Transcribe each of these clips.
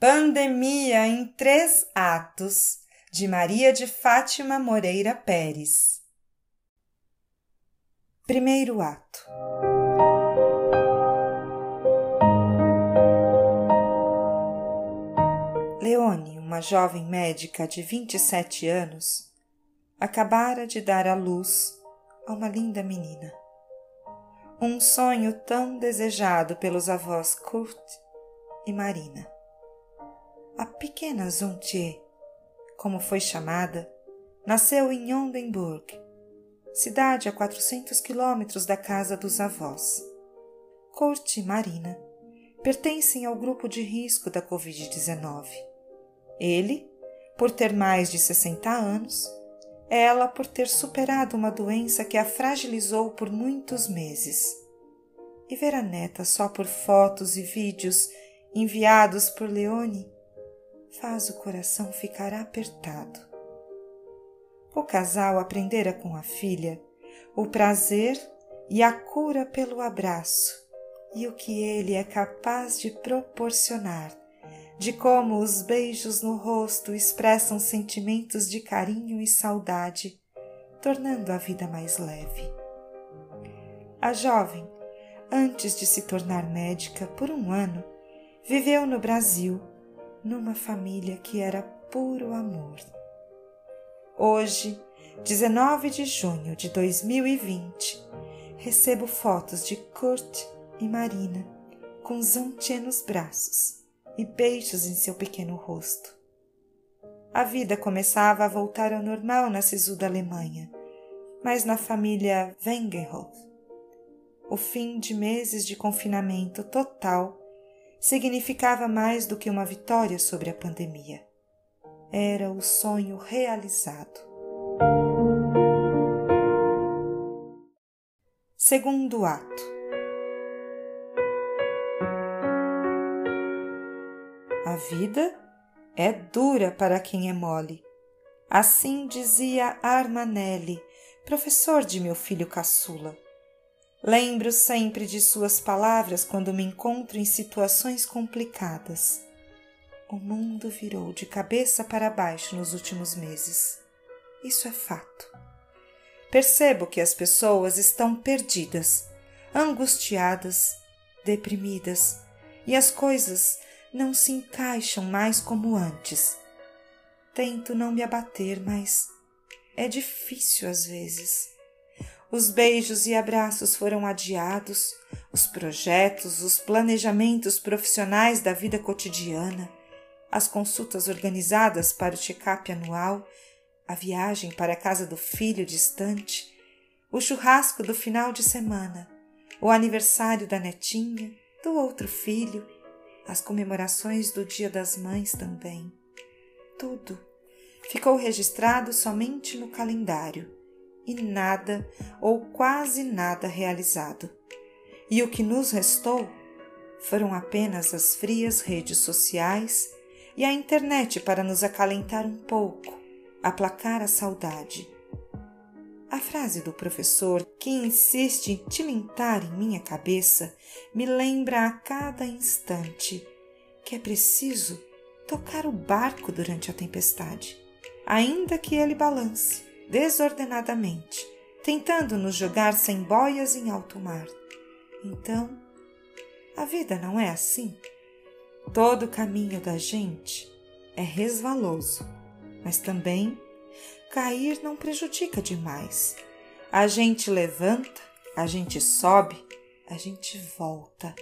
Pandemia em Três Atos, de Maria de Fátima Moreira Pérez. Primeiro ato. Leone, uma jovem médica de 27 anos, acabara de dar à luz a uma linda menina. Um sonho tão desejado pelos avós Kurt e Marina a pequena Zontier, como foi chamada, nasceu em Oldenburg, cidade a 400 quilômetros da casa dos avós. Corte e Marina pertencem ao grupo de risco da Covid-19. Ele, por ter mais de 60 anos, ela por ter superado uma doença que a fragilizou por muitos meses. E ver a neta só por fotos e vídeos enviados por Leone faz o coração ficar apertado. O casal aprendera com a filha o prazer e a cura pelo abraço e o que ele é capaz de proporcionar, de como os beijos no rosto expressam sentimentos de carinho e saudade, tornando a vida mais leve. A jovem, antes de se tornar médica por um ano, viveu no Brasil numa família que era puro amor. Hoje, 19 de junho de 2020, recebo fotos de Kurt e Marina com Zantia nos braços e beijos em seu pequeno rosto. A vida começava a voltar ao normal na Sisu da Alemanha, mas na família Wengenhoff. O fim de meses de confinamento total significava mais do que uma vitória sobre a pandemia. Era o sonho realizado. Segundo ato. A vida é dura para quem é mole. Assim dizia Armanelli, professor de meu filho caçula. Lembro sempre de suas palavras quando me encontro em situações complicadas. O mundo virou de cabeça para baixo nos últimos meses. Isso é fato. Percebo que as pessoas estão perdidas, angustiadas, deprimidas e as coisas não se encaixam mais como antes. Tento não me abater, mas é difícil às vezes. Os beijos e abraços foram adiados, os projetos, os planejamentos profissionais da vida cotidiana, as consultas organizadas para o check-up anual, a viagem para a casa do filho distante, o churrasco do final de semana, o aniversário da netinha, do outro filho, as comemorações do Dia das Mães também. Tudo ficou registrado somente no calendário e nada ou quase nada realizado. E o que nos restou foram apenas as frias redes sociais e a internet para nos acalentar um pouco, aplacar a saudade. A frase do professor, que insiste em tilintar em minha cabeça, me lembra a cada instante que é preciso tocar o barco durante a tempestade, ainda que ele balance desordenadamente, tentando nos jogar sem boias em alto mar. Então, a vida não é assim. Todo o caminho da gente é resvaloso, mas também cair não prejudica demais. A gente levanta, a gente sobe, a gente volta.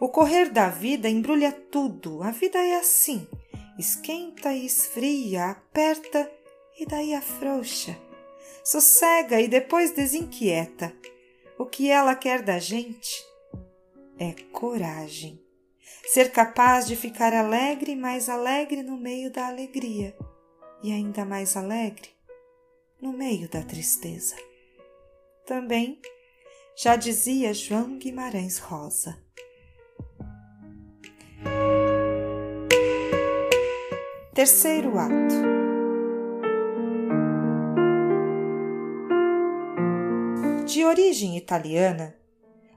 O correr da vida embrulha tudo. A vida é assim: esquenta e esfria, aperta e daí afrouxa. Sossega e depois desinquieta. O que ela quer da gente é coragem. Ser capaz de ficar alegre, mais alegre no meio da alegria, e ainda mais alegre no meio da tristeza. Também já dizia João Guimarães Rosa. Terceiro ato. De origem italiana,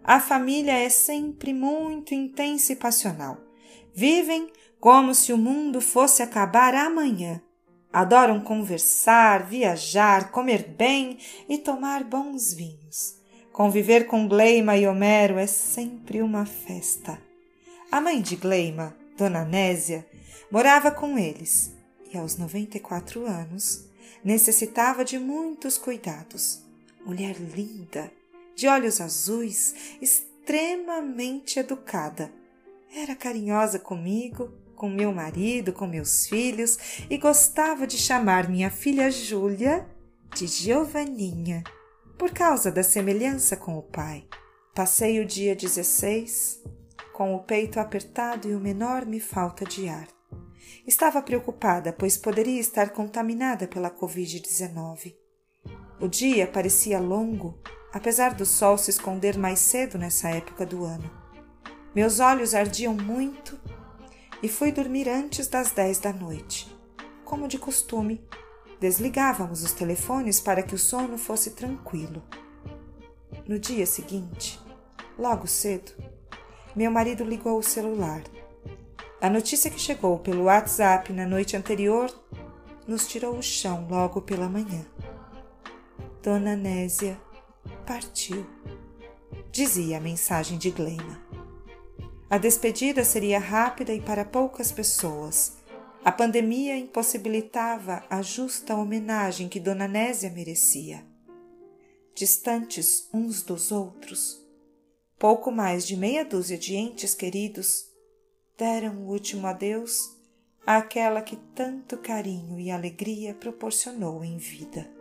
a família é sempre muito intensa e passional. Vivem como se o mundo fosse acabar amanhã. Adoram conversar, viajar, comer bem e tomar bons vinhos. Conviver com Gleima e Homero é sempre uma festa. A mãe de Gleima, Dona Nésia, morava com eles e, aos 94 anos, necessitava de muitos cuidados. Mulher linda, de olhos azuis, extremamente educada. Era carinhosa comigo com meu marido, com meus filhos e gostava de chamar minha filha Júlia de Giovaninha, por causa da semelhança com o pai. Passei o dia 16 com o peito apertado e uma enorme falta de ar. Estava preocupada, pois poderia estar contaminada pela Covid-19. O dia parecia longo, apesar do sol se esconder mais cedo nessa época do ano. Meus olhos ardiam muito e fui dormir antes das dez da noite. Como de costume, desligávamos os telefones para que o sono fosse tranquilo. No dia seguinte, logo cedo, meu marido ligou o celular. A notícia que chegou pelo WhatsApp na noite anterior nos tirou o chão logo pela manhã. Dona Nésia partiu, dizia a mensagem de Gleima. A despedida seria rápida e para poucas pessoas. A pandemia impossibilitava a justa homenagem que Dona Nésia merecia. Distantes uns dos outros, pouco mais de meia dúzia de entes queridos deram o último adeus àquela que tanto carinho e alegria proporcionou em vida.